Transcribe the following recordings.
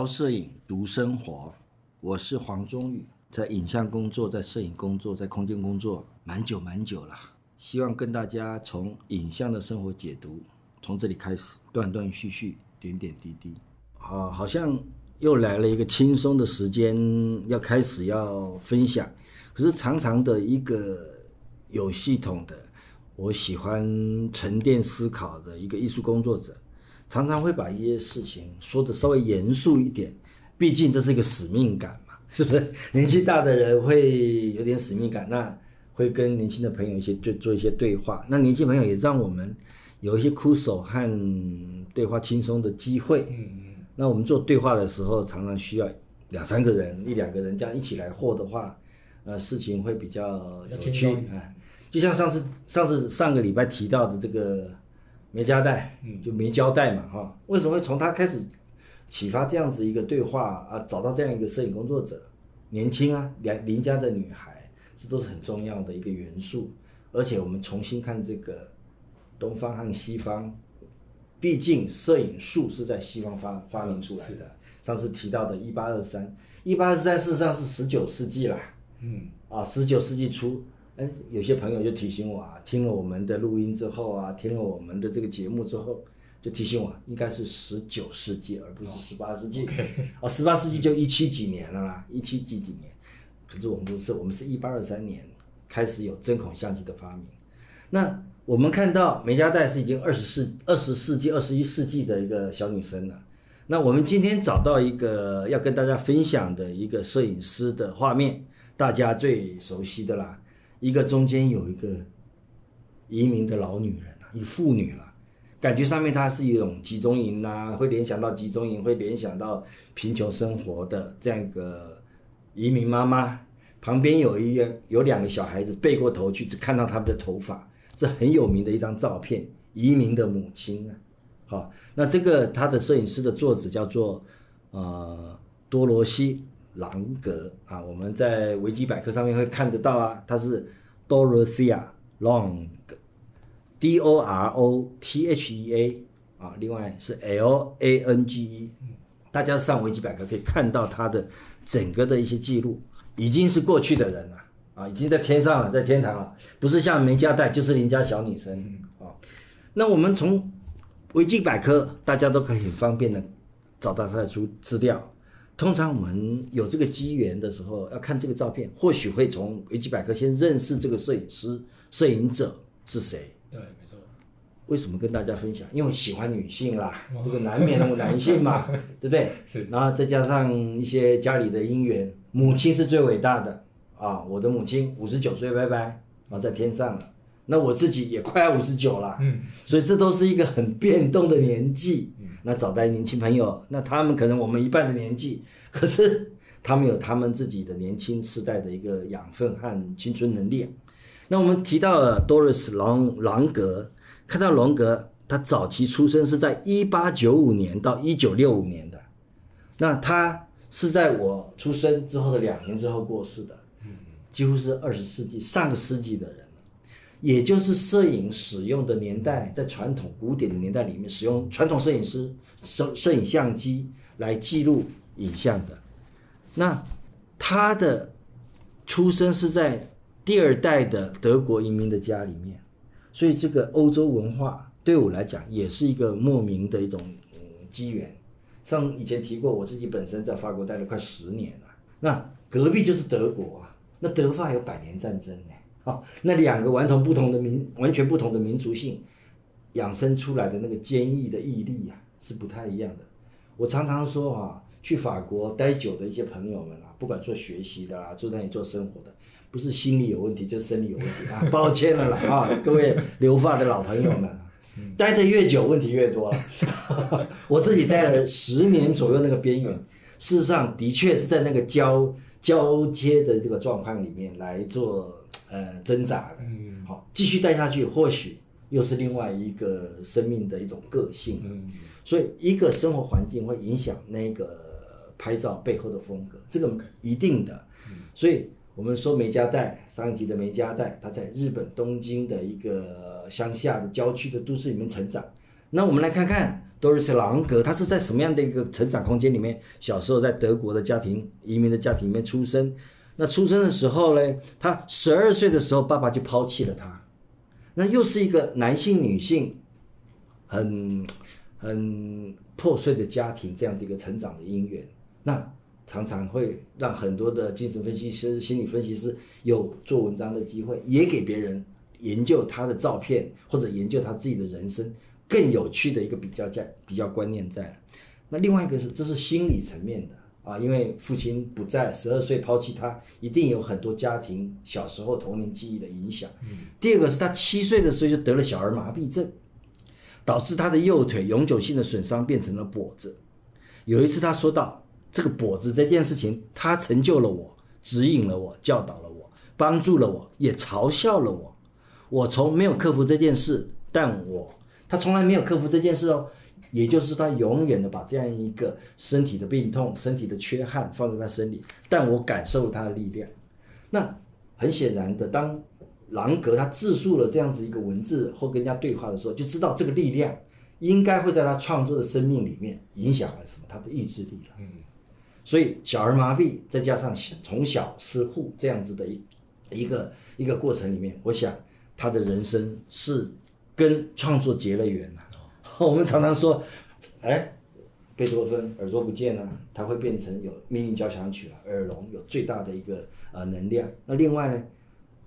聊摄影，读生活。我是黄忠宇，在影像工作，在摄影工作，在空间工作，蛮久蛮久了。希望跟大家从影像的生活解读，从这里开始，断断续续，点点滴滴。啊，好像又来了一个轻松的时间，要开始要分享。可是长长的一个有系统的，我喜欢沉淀思考的一个艺术工作者，常常会把一些事情说的稍微严肃一点，毕竟这是一个使命感嘛，是不是？年纪大的人会有点使命感，那会跟年轻的朋友一些就做一些对话，那年轻朋友也让我们有一些枯手和对话轻松的机会。嗯嗯。那我们做对话的时候，常常需要两三个人、一两个人这样一起来和的话。呃，事情会比较有趣，啊，就像上次上次上个礼拜提到的这个没交代，嗯，就没交代嘛，哈，为什么会从他开始启发这样子一个对话啊？找到这样一个摄影工作者，年轻啊，邻邻家的女孩，这都是很重要的一个元素。而且我们重新看这个东方和西方，毕竟摄影术是在西方发发明出来的。的上次提到的一八二三，一八二三事实上是十九世纪啦。嗯啊，十九世纪初，哎，有些朋友就提醒我啊，听了我们的录音之后啊，听了我们的这个节目之后，就提醒我，应该是十九世纪，而不是十八世纪。哦，十八、世纪就一七几年了啦，一七几几年。可是我们不是，我们是一八二三年开始有针孔相机的发明。那我们看到梅加代是已经二十世二十世纪二十一世纪的一个小女生了。那我们今天找到一个要跟大家分享的一个摄影师的画面。大家最熟悉的啦，一个中间有一个移民的老女人，一个妇女了，感觉上面她是一种集中营呐、啊，会联想到集中营，会联想到贫穷生活的这样一个移民妈妈，旁边有一个有两个小孩子背过头去，只看到他们的头发，这很有名的一张照片，移民的母亲啊，好，那这个他的摄影师的作者叫做呃多罗西。朗格啊，我们在维基百科上面会看得到啊，他是 Dorothea Lange，D O R O T H E A 啊，另外是 L A N G E，大家上维基百科可以看到他的整个的一些记录，已经是过去的人了啊，已经在天上了，在天堂了，不是像梅家代，就是邻家小女生啊。那我们从维基百科，大家都可以很方便的找到他的资资料。通常我们有这个机缘的时候，要看这个照片，或许会从维基百科先认识这个摄影师、摄影者是谁。对，没错。为什么跟大家分享？因为喜欢女性啦，哦、这个难免的男性嘛，对不对？是。然后再加上一些家里的姻缘，母亲是最伟大的啊！我的母亲五十九岁拜拜，然后在天上了。那我自己也快要五十九了，嗯，所以这都是一个很变动的年纪。那找到年轻朋友，那他们可能我们一半的年纪，可是他们有他们自己的年轻时代的一个养分和青春能力。那我们提到了 Doris 朗朗格，看到朗格，他早期出生是在一八九五年到一九六五年的，那他是在我出生之后的两年之后过世的，几乎是二十世纪上个世纪的人。也就是摄影使用的年代，在传统古典的年代里面，使用传统摄影师摄摄影相机来记录影像的。那他的出生是在第二代的德国移民的家里面，所以这个欧洲文化对我来讲也是一个莫名的一种机缘。像以前提过，我自己本身在法国待了快十年了，那隔壁就是德国啊，那德法有百年战争呢。好，那两个完全不同的民，完全不同的民族性，养生出来的那个坚毅的毅力呀、啊，是不太一样的。我常常说啊，去法国待久的一些朋友们啊，不管做学习的啦，住在那里做生活的，不是心理有问题，就是生理有问题啊。抱歉了啦啊，各位留发的老朋友们，待得越久，问题越多了。我自己待了十年左右那个边缘，事实上的确是在那个交交接的这个状况里面来做。呃，挣扎的，嗯，好，继续待下去，或许又是另外一个生命的一种个性，嗯，所以一个生活环境会影响那个拍照背后的风格，这个一定的，嗯，所以我们说梅加代，上一集的梅加代，他在日本东京的一个乡下的郊区的都市里面成长，那我们来看看 Doris 朗格，他是在什么样的一个成长空间里面？小时候在德国的家庭，移民的家庭里面出生。那出生的时候呢，他十二岁的时候，爸爸就抛弃了他。那又是一个男性女性很很破碎的家庭，这样的一个成长的姻缘，那常常会让很多的精神分析师、心理分析师有做文章的机会，也给别人研究他的照片或者研究他自己的人生更有趣的一个比较价比较观念在。那另外一个是，这是心理层面的。啊，因为父亲不在，十二岁抛弃他，一定有很多家庭小时候童年记忆的影响。嗯。第二个是他七岁的时候就得了小儿麻痹症，导致他的右腿永久性的损伤，变成了跛子。有一次他说到这个跛子这件事情，他成就了我，指引了我，教导了我，帮助了我，也嘲笑了我。我从没有克服这件事，但我他从来没有克服这件事哦。也就是他永远的把这样一个身体的病痛、身体的缺憾放在他身里，但我感受了他的力量。那很显然的，当朗格他自述了这样子一个文字或跟人家对话的时候，就知道这个力量应该会在他创作的生命里面影响了什么他的意志力了。嗯，所以小儿麻痹再加上从小失护这样子的一一个一个过程里面，我想他的人生是跟创作结了缘了。我们常常说，哎，贝多芬耳朵不见了，他会变成有命运交响曲了，耳聋有最大的一个呃能量。那另外呢，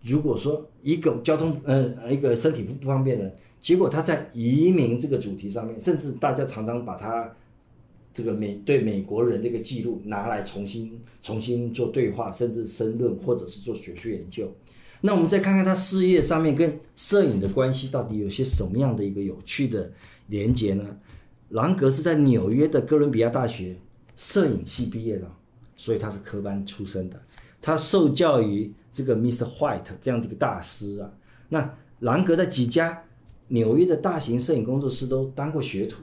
如果说一个交通呃一个身体不不方便的，结果他在移民这个主题上面，甚至大家常常把他这个美对美国人这个记录拿来重新重新做对话，甚至申论或者是做学术研究。那我们再看看他事业上面跟摄影的关系到底有些什么样的一个有趣的。连接呢？朗格是在纽约的哥伦比亚大学摄影系毕业的，所以他是科班出身的。他受教于这个 Mr. White 这样的一个大师啊。那朗格在几家纽约的大型摄影工作室都当过学徒，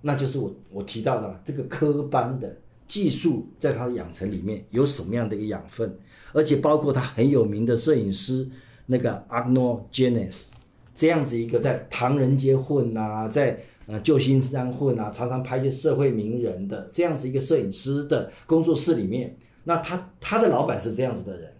那就是我我提到的这个科班的技术，在他的养成里面有什么样的一个养分，而且包括他很有名的摄影师那个 Arnold Janes。这样子一个在唐人街混啊，在呃旧金山混啊，常常拍一些社会名人的这样子一个摄影师的工作室里面，那他他的老板是这样子的人，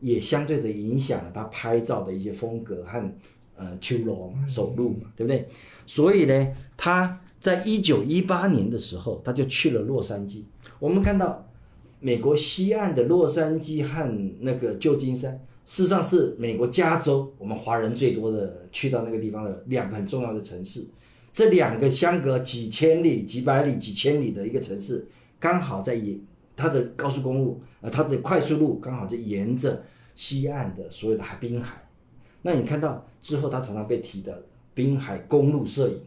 也相对的影响了他拍照的一些风格和呃秋罗手路嘛，对不对？所以呢，他在一九一八年的时候，他就去了洛杉矶。我们看到美国西岸的洛杉矶和那个旧金山。事实上是美国加州，我们华人最多的去到那个地方的两个很重要的城市，这两个相隔几千里、几百里、几千里的一个城市，刚好在沿它的高速公路，呃，它的快速路刚好就沿着西岸的所有的海滨海。那你看到之后，他常常被提的滨海公路摄影，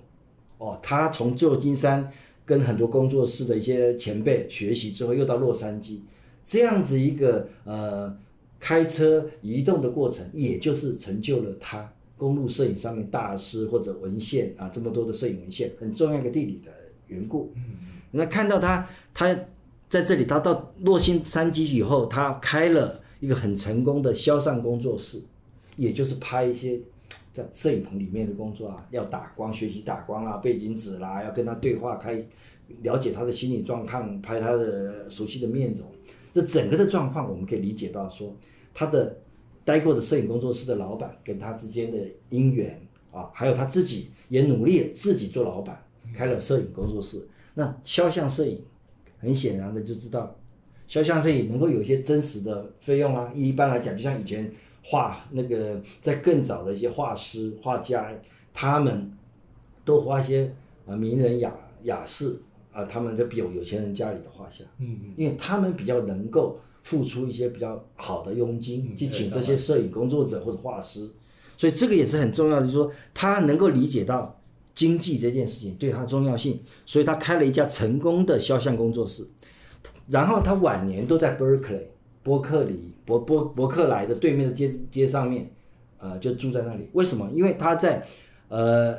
哦，他从旧金山跟很多工作室的一些前辈学习之后，又到洛杉矶，这样子一个呃。开车移动的过程，也就是成就了他公路摄影上面大师或者文献啊，这么多的摄影文献，很重要一个地理的缘故。嗯，那看到他，他在这里，他到洛杉矶以后，他开了一个很成功的肖像工作室，也就是拍一些在摄影棚里面的工作啊，要打光，学习打光啊，背景纸啦，要跟他对话，开了解他的心理状况，拍他的熟悉的面容。这整个的状况，我们可以理解到说。他的待过的摄影工作室的老板跟他之间的姻缘啊，还有他自己也努力自己做老板，开了摄影工作室。那肖像摄影很显然的就知道，肖像摄影能够有一些真实的费用啊。一般来讲，就像以前画那个在更早的一些画师画家，他们都画一些啊名人雅雅士啊，他们就比如有钱人家里的画像，嗯嗯，因为他们比较能够。付出一些比较好的佣金去请这些摄影工作者或者画师，所以这个也是很重要的，就是说他能够理解到经济这件事情对他的重要性，所以他开了一家成功的肖像工作室，然后他晚年都在 Berkeley 伯克里伯伯伯克莱的对面的街街上面，呃，就住在那里。为什么？因为他在呃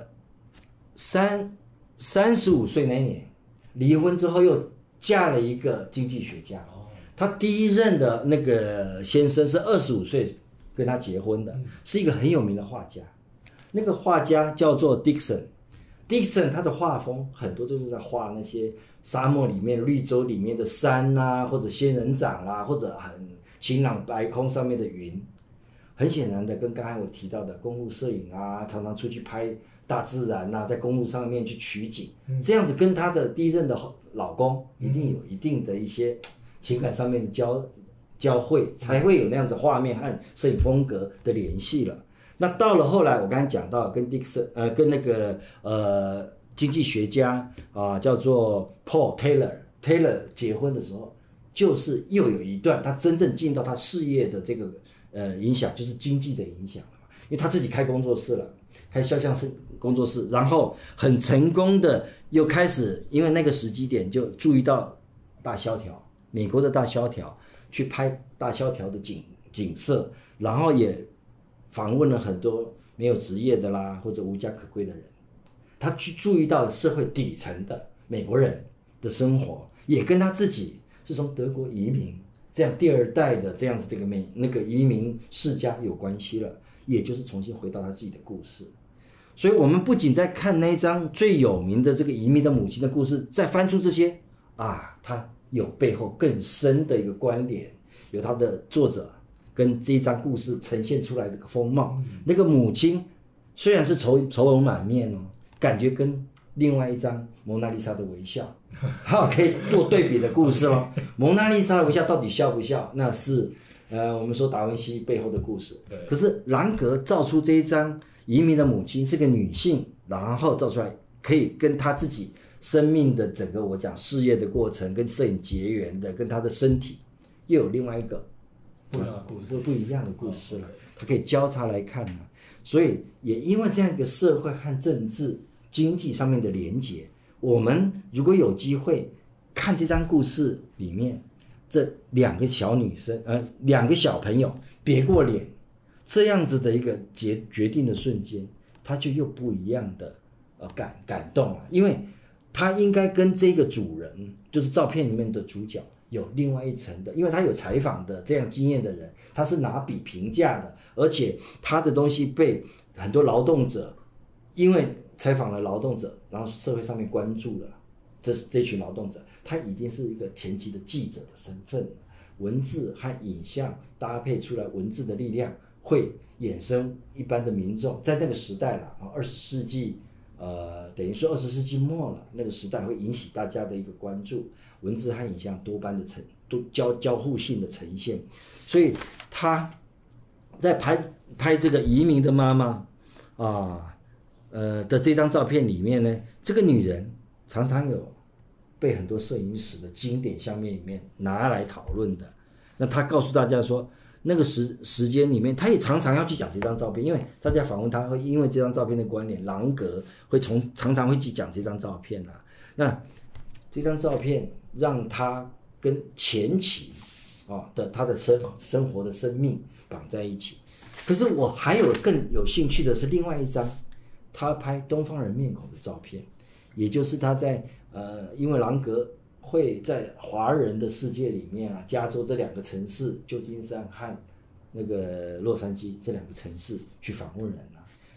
三三十五岁那年离婚之后，又嫁了一个经济学家。他第一任的那个先生是二十五岁跟他结婚的，是一个很有名的画家。那个画家叫做 Dixon，Dixon 他的画风很多都是在画那些沙漠里面、绿洲里面的山啊，或者仙人掌啊，或者很晴朗白空上面的云。很显然的，跟刚才我提到的公路摄影啊，常常出去拍大自然呐、啊，在公路上面去取景，嗯、这样子跟他的第一任的老公一定有一定的一些情感上面的交交汇，才会有那样子画面和摄影风格的联系了。那到了后来，我刚才讲到跟 Dixon 呃，跟那个呃经济学家啊、叫做 Paul Taylor Taylor 结婚的时候，就是又有一段他真正进到他事业的这个。呃，影响就是经济的影响，因为他自己开工作室了，开肖像师工作室，然后很成功的又开始，因为那个时机点就注意到大萧条，美国的大萧条，去拍大萧条的景景色，然后也访问了很多没有职业的啦，或者无家可归的人，他去注意到社会底层的美国人的生活，也跟他自己是从德国移民。这样第二代的这样子这个美那个移民世家有关系了，也就是重新回到他自己的故事。所以，我们不仅在看那一张最有名的这个移民的母亲的故事，再翻出这些啊，他有背后更深的一个观点，有他的作者跟这一张故事呈现出来的个风貌。那个母亲虽然是愁愁容满面哦，感觉跟。另外一张蒙娜丽莎的微笑，好，可以做对比的故事哦。蒙娜丽莎的微笑到底笑不笑？那是呃，我们说达文西背后的故事。对。可是兰格造出这一张移民的母亲是个女性，然后造出来可以跟她自己生命的整个我讲事业的过程跟摄影结缘的，跟他的身体又有另外一个不一样的故事，不一样的故事了。它可以交叉来看呢。所以也因为这样一个社会和政治。经济上面的连结，我们如果有机会看这张故事里面这两个小女生，呃，两个小朋友别过脸，这样子的一个决决定的瞬间，他就又不一样的呃感感动了，因为他应该跟这个主人，就是照片里面的主角有另外一层的，因为他有采访的这样经验的人，他是拿笔评价的，而且他的东西被很多劳动者因为。采访了劳动者，然后社会上面关注了这这群劳动者，他已经是一个前期的记者的身份了。文字和影像搭配出来，文字的力量会衍生一般的民众，在那个时代了啊，二十世纪，呃，等于说二十世纪末了，那个时代会引起大家的一个关注，文字和影像多般的呈都交交互性的呈现，所以他在拍拍这个移民的妈妈啊。呃的这张照片里面呢，这个女人常常有被很多摄影史的经典相片里面拿来讨论的。那她告诉大家说，那个时时间里面，他也常常要去讲这张照片，因为大家访问他会因为这张照片的关联，兰格会从常常会去讲这张照片啊。那这张照片让他跟前期啊的他的生生活的生命绑在一起。可是我还有更有兴趣的是另外一张。他拍东方人面孔的照片，也就是他在呃，因为兰格会在华人的世界里面啊，加州这两个城市，旧金山和那个洛杉矶这两个城市去访问人。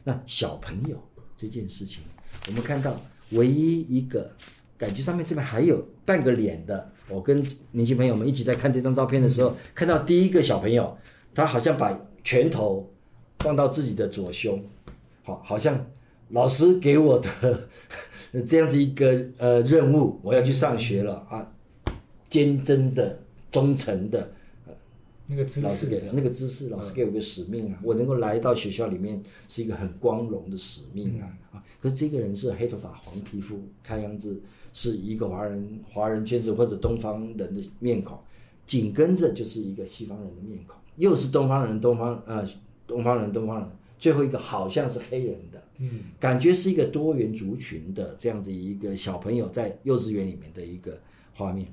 那小朋友这件事情，我们看到唯一一个感觉上面这边还有半个脸的，我跟年轻朋友们一起在看这张照片的时候，看到第一个小朋友，他好像把拳头放到自己的左胸，好，好像。老师给我的 这样子一个呃任务，我要去上学了啊，坚贞的、忠诚的，那个姿势，老师给的那个姿势，老师给我个使命啊，我能够来到学校里面是一个很光荣的使命啊啊！可是这个人是黑头发、黄皮肤，看样子是一个华人、华人圈子或者东方人的面孔，紧跟着就是一个西方人的面孔，又是东方人、东方呃东方人、东方人。最后一个好像是黑人的，嗯，感觉是一个多元族群的这样子一个小朋友在幼稚园里面的一个画面。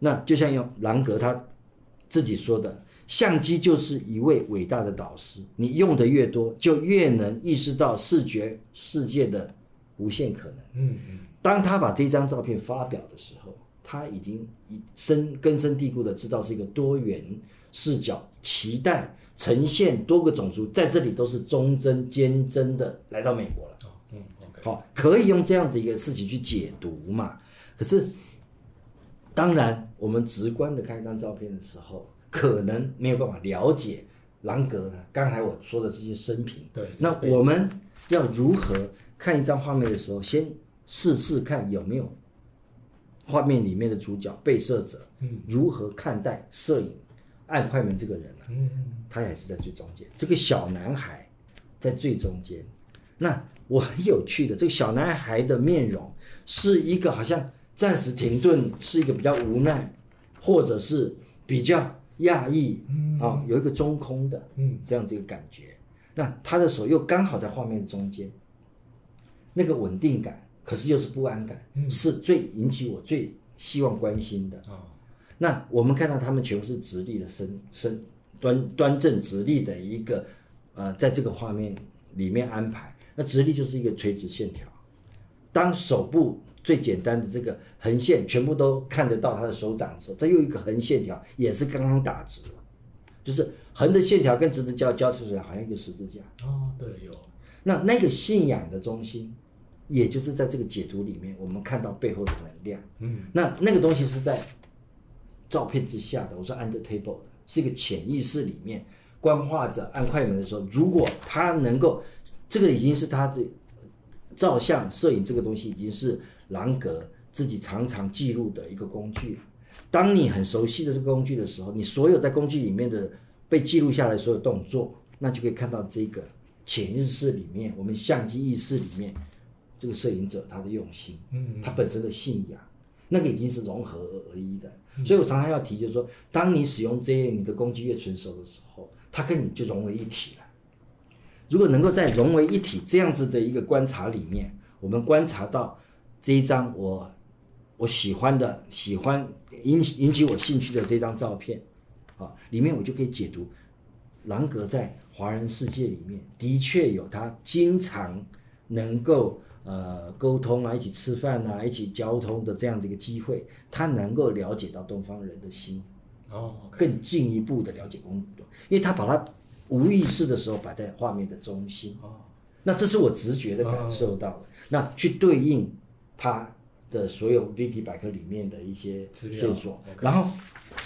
那就像用兰格他自己说的，相机就是一位伟大的导师，你用的越多，就越能意识到视觉世界的无限可能。嗯嗯。当他把这张照片发表的时候，他已经深根深蒂固的知道是一个多元视角，期待。呈现多个种族在这里都是忠贞坚贞的来到美国了。嗯，好，可以用这样子一个事情去解读嘛？可是，当然，我们直观的看一张照片的时候，可能没有办法了解朗格呢。刚才我说的这些生平，对，那我们要如何看一张画面的时候，先试试看有没有画面里面的主角被摄者，嗯，如何看待摄影按快门这个人呢？嗯，他也是在最中间，这个小男孩在最中间。那我很有趣的，这个小男孩的面容是一个好像暂时停顿，是一个比较无奈，或者是比较讶异，嗯，啊，有一个中空的，嗯，这样这个感觉。那他的手又刚好在画面中间，那个稳定感，可是又是不安感，嗯，是最引起我最希望关心的。哦，那我们看到他们全部是直立的身身端端正直立的一个，呃，在这个画面里面安排。那直立就是一个垂直线条，当手部最简单的这个横线全部都看得到他的手掌的时候，再用一个横线条也是刚刚打直，就是横的线条跟直的交交出来，好像一个十字架。哦，对，有。那那个信仰的中心，也就是在这个解读里面，我们看到背后的能量。嗯，那那个东西是在照片之下的，我说 under table 的，是一个潜意识里面观画者按快门的时候，如果他能够。这个已经是他这照相摄影这个东西已经是兰格自己常常记录的一个工具。当你很熟悉的这个工具的时候，你所有在工具里面的被记录下来所有动作，那就可以看到这个潜意识里面，我们相机意识里面这个摄影者他的用心，嗯，他本身的信仰，那个已经是融合而一的。所以我常常要提，就是说，当你使用这些你的工具越纯熟的时候，它跟你就融为一体了。如果能够在融为一体这样子的一个观察里面，我们观察到这一张我我喜欢的、喜欢引引起我兴趣的这张照片，啊，里面我就可以解读，朗格在华人世界里面的确有他经常能够呃沟通啊、一起吃饭啊、一起交通的这样的一个机会，他能够了解到东方人的心，哦，更进一步的了解工作，因为他把他。无意识的时候摆在画面的中心，哦。那这是我直觉的感受到的。那去对应他的所有 Wiki 百科里面的一些线索，然后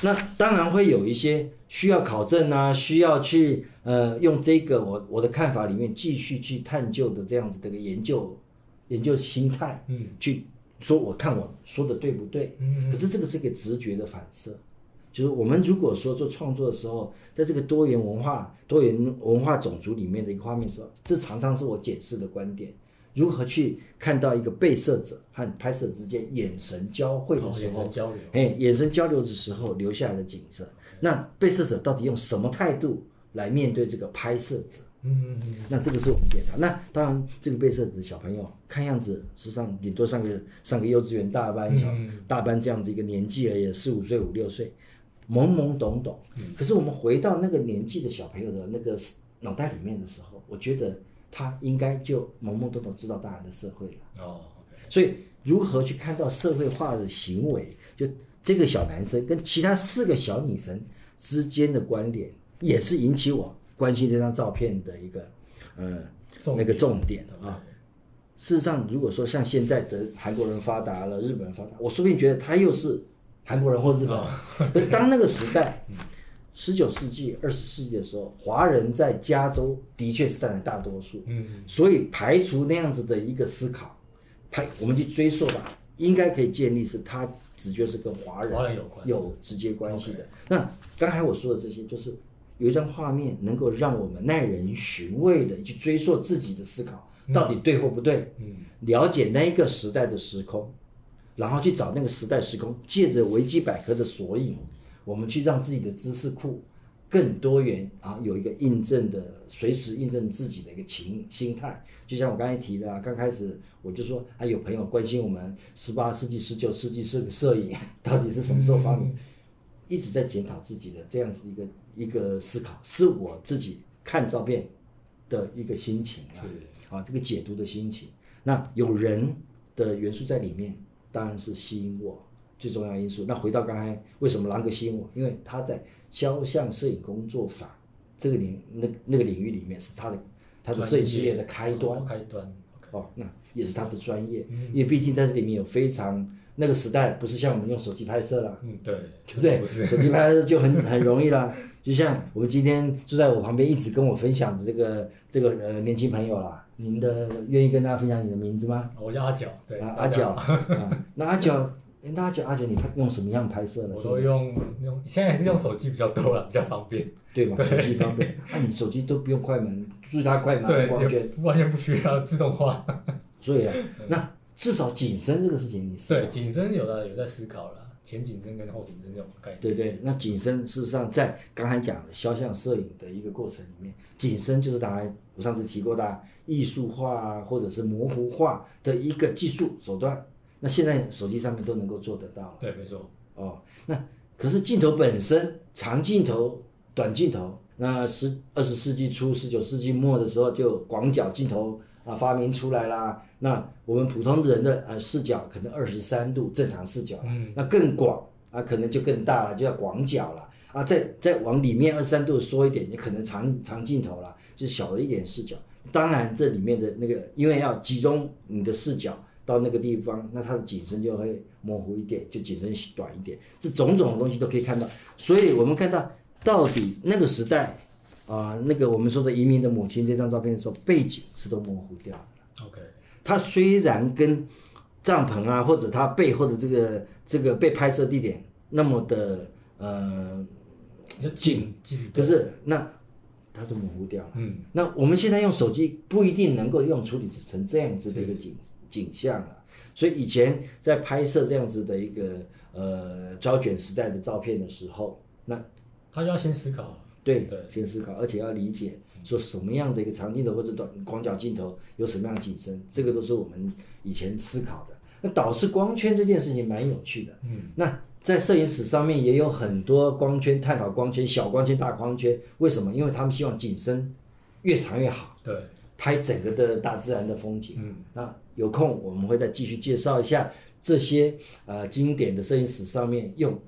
那当然会有一些需要考证啊，需要去呃用这个我我的看法里面继续去探究的这样子的一个研究研究心态，嗯，去说我看我说的对不对？嗯，可是这个是一个直觉的反射。就是我们如果说做创作的时候，在这个多元文化、多元文化种族里面的一个画面的时候，这常常是我解释的观点。如何去看到一个被摄者和拍摄者之间眼神交汇的时候，眼神交流，哎，眼神交流的时候留下来的景色。那被摄者到底用什么态度来面对这个拍摄者？嗯嗯嗯。那这个是我们检查。那当然，这个被摄者的小朋友看样子，是上顶多上个上个幼稚园大班、小大班这样子一个年纪而已，四五岁、五六岁。懵懵懂懂，可是我们回到那个年纪的小朋友的那个脑袋里面的时候，我觉得他应该就懵懵懂懂知道大人的社会了。哦，okay. 所以如何去看到社会化的行为，就这个小男生跟其他四个小女生之间的关联，也是引起我关心这张照片的一个，呃，那个重点啊。事实上，如果说像现在的韩国人发达了，日本人发达，我说不定觉得他又是。韩国人或日本人，当那个时代，十九世纪、二十世纪的时候，华人在加州的确是占了大多数。嗯，所以排除那样子的一个思考，排我们去追溯吧，应该可以建立是他直觉是跟华人有关、有直接关系的。那刚才我说的这些，就是有一张画面能够让我们耐人寻味的去追溯自己的思考到底对或不对，嗯，了解那一个时代的时空。然后去找那个时代时空，借着维基百科的索引，我们去让自己的知识库更多元啊，有一个印证的，随时印证自己的一个情心态。就像我刚才提的啊，刚开始我就说，还有朋友关心我们十八世纪、十九世纪是个摄影 到底是什么时候发明，一直在检讨自己的这样子一个一个思考，是我自己看照片的一个心情啊，啊，这个解读的心情。那有人的元素在里面。当然是吸引我最重要因素。那回到刚才，为什么狼哥吸引我？因为他在肖像摄影工作法这个领那那个领域里面是他的他的摄影事业的开端。开端。Okay. 哦，那也是他的专业，嗯、因为毕竟在这里面有非常那个时代不是像我们用手机拍摄啦，嗯，对，对不对？不手机拍摄就很很容易啦，就像我们今天坐在我旁边一直跟我分享的这个这个呃年轻朋友啦，您的愿意跟大家分享你的名字吗？我叫阿角，对，啊、阿角，啊，那阿角。哎，大家讲阿角，你用什么样拍摄呢？我都用用，现在还是用手机比较多了，比较方便。对嘛？手机方便。那、啊、你手机都不用快门，注意它快门光圈，完全不需要自动化。所以啊，那至少景深这个事情你是对景深有的有在思考了，前景深跟后景深这种概念。对对，那景深事实上在刚才讲的肖像摄影的一个过程里面，景深就是大家我上次提过的艺术化啊，或者是模糊化的一个技术手段。那现在手机上面都能够做得到。对，没错。哦，那可是镜头本身，长镜头、短镜头，那十二十世纪初、十九世纪末的时候，就广角镜头啊发明出来啦。那我们普通人的呃视角可能二十三度正常视角，嗯，那更广啊，可能就更大了，就叫广角了啊。再再往里面二十三度缩一点，你可能长长镜头了，就是小了一点视角。当然，这里面的那个，因为要集中你的视角。到那个地方，那它的景深就会模糊一点，就景深短一点。这种种的东西都可以看到。所以我们看到到底那个时代啊、呃，那个我们说的移民的母亲这张照片的时候，背景是都模糊掉的。OK，它虽然跟帐篷啊，或者它背后的这个这个被拍摄地点那么的呃近，可是那它都模糊掉了。嗯，那我们现在用手机不一定能够用处理成这样子的一个景。景象啊，所以以前在拍摄这样子的一个呃胶卷时代的照片的时候，那他要先思考，对对，先思考，而且要理解说什么样的一个长镜头或者短广角镜头有什么样的景深，这个都是我们以前思考的。那导视光圈这件事情蛮有趣的，嗯，那在摄影史上面也有很多光圈探讨光圈，小光圈、大光圈，为什么？因为他们希望景深越长越好，对，拍整个的大自然的风景，嗯，那。有空我们会再继续介绍一下这些呃经典的摄影史上面用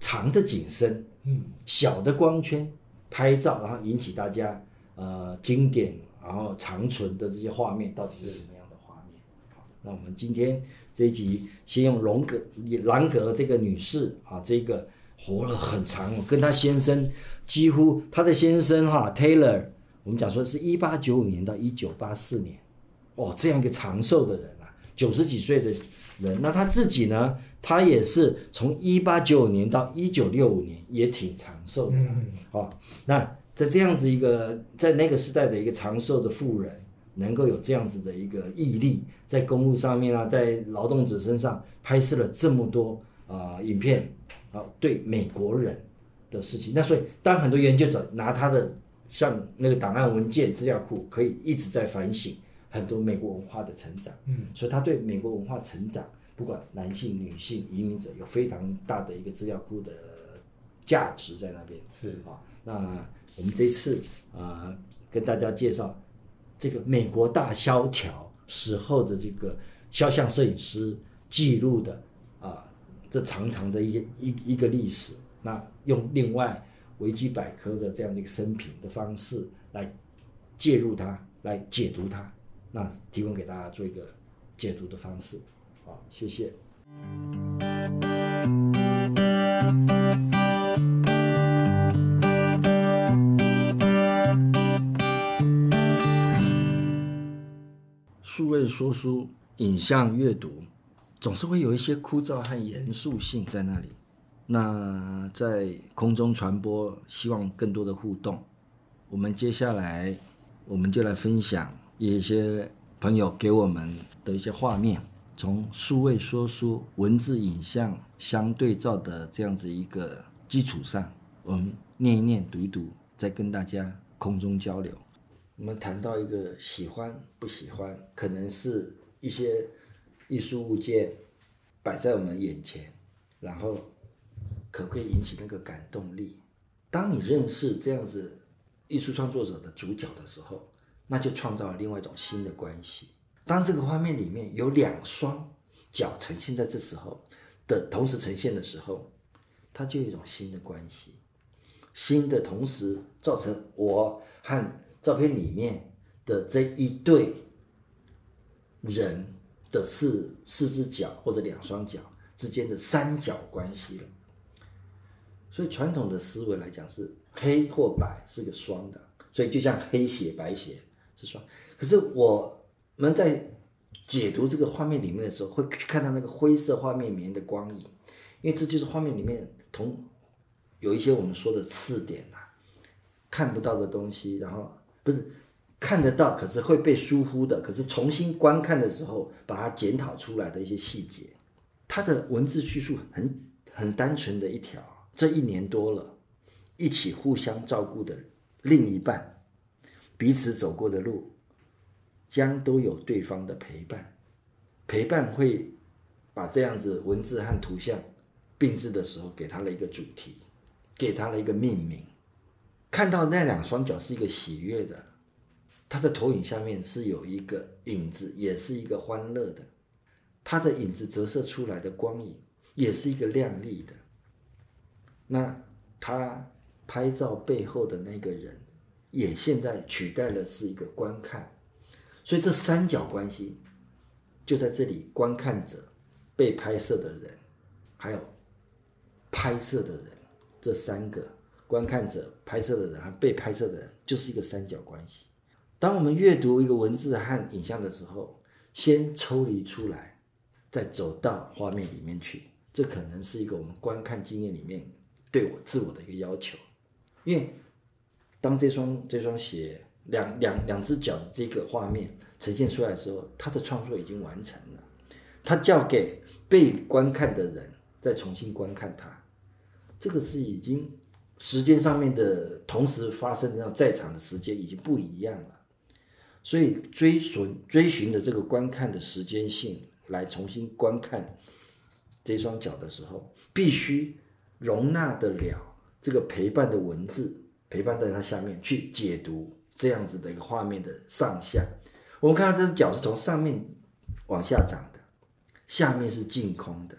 长的景深、嗯。小的光圈拍照，然后引起大家呃经典然后长存的这些画面到底是什么样的画面？好，那我们今天这一集先用荣格兰格这个女士啊，这个活了很长，跟她先生几乎她的先生哈 Taylor，我们讲说是一八九五年到一九八四年。哦，这样一个长寿的人，九十几岁的人，那他自己呢？他也是从一八九五年到一九六五年，也挺长寿的。嗯，哦，那在这样子一个在那个时代的一个长寿的富人，能够有这样子的一个毅力，在公路上面啊，在劳动者身上拍摄了这么多啊、呃、影片啊，对美国人的事情。那所以，当很多研究者拿他的像那个档案文件资料库，可以一直在反省。很多美国文化的成长，嗯，所以他对美国文化成长，不管男性、女性、移民者，有非常大的一个资料库的价值在那边。是啊，那我们这次啊、呃，跟大家介绍这个美国大萧条时候的这个肖像摄影师记录的啊、呃，这长长的一一一个历史。那用另外维基百科的这样的一个生平的方式来介入它，来解读它。那提供给大家做一个解读的方式，好，谢谢。数位说书、影像阅读，总是会有一些枯燥和严肃性在那里。那在空中传播，希望更多的互动。我们接下来，我们就来分享。一些朋友给我们的一些画面，从数位说书、文字、影像相对照的这样子一个基础上，我们念一念、读一读，再跟大家空中交流。我们谈到一个喜欢不喜欢，可能是一些艺术物件摆在我们眼前，然后可不可以引起那个感动力？当你认识这样子艺术创作者的主角的时候。那就创造了另外一种新的关系。当这个画面里面有两双脚呈现在这时候的同时呈现的时候，它就有一种新的关系，新的同时造成我和照片里面的这一对人的四四只脚或者两双脚之间的三角关系了。所以传统的思维来讲是黑或白是个双的，所以就像黑鞋白鞋是说。可是我们在解读这个画面里面的时候，会看到那个灰色画面里面的光影，因为这就是画面里面同有一些我们说的次点呐、啊，看不到的东西，然后不是看得到，可是会被疏忽的，可是重新观看的时候把它检讨出来的一些细节。它的文字叙述很很单纯的一条，这一年多了，一起互相照顾的另一半，彼此走过的路。将都有对方的陪伴，陪伴会把这样子文字和图像并置的时候，给他了一个主题，给他了一个命名。看到那两双脚是一个喜悦的，他的投影下面是有一个影子，也是一个欢乐的。他的影子折射出来的光影，也是一个亮丽的。那他拍照背后的那个人，也现在取代了是一个观看。所以这三角关系就在这里：观看者、被拍摄的人，还有拍摄的人，这三个观看者、拍摄的人和被拍摄的人，就是一个三角关系。当我们阅读一个文字和影像的时候，先抽离出来，再走到画面里面去，这可能是一个我们观看经验里面对我自我的一个要求。因为当这双这双鞋。两两两只脚的这个画面呈现出来的时候，他的创作已经完成了。他交给被观看的人再重新观看他，这个是已经时间上面的同时发生的在场的时间已经不一样了。所以追寻追寻着这个观看的时间性来重新观看这双脚的时候，必须容纳得了这个陪伴的文字陪伴在它下面去解读。这样子的一个画面的上下，我们看到这只脚是从上面往下长的，下面是净空的，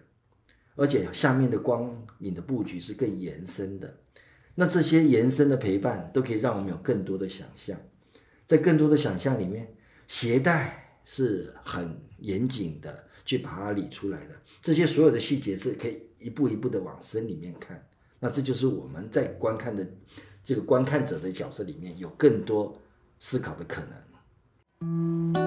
而且下面的光影的布局是更延伸的。那这些延伸的陪伴都可以让我们有更多的想象，在更多的想象里面，鞋带是很严谨的去把它理出来的。这些所有的细节是可以一步一步的往深里面看。那这就是我们在观看的。这个观看者的角色里面有更多思考的可能。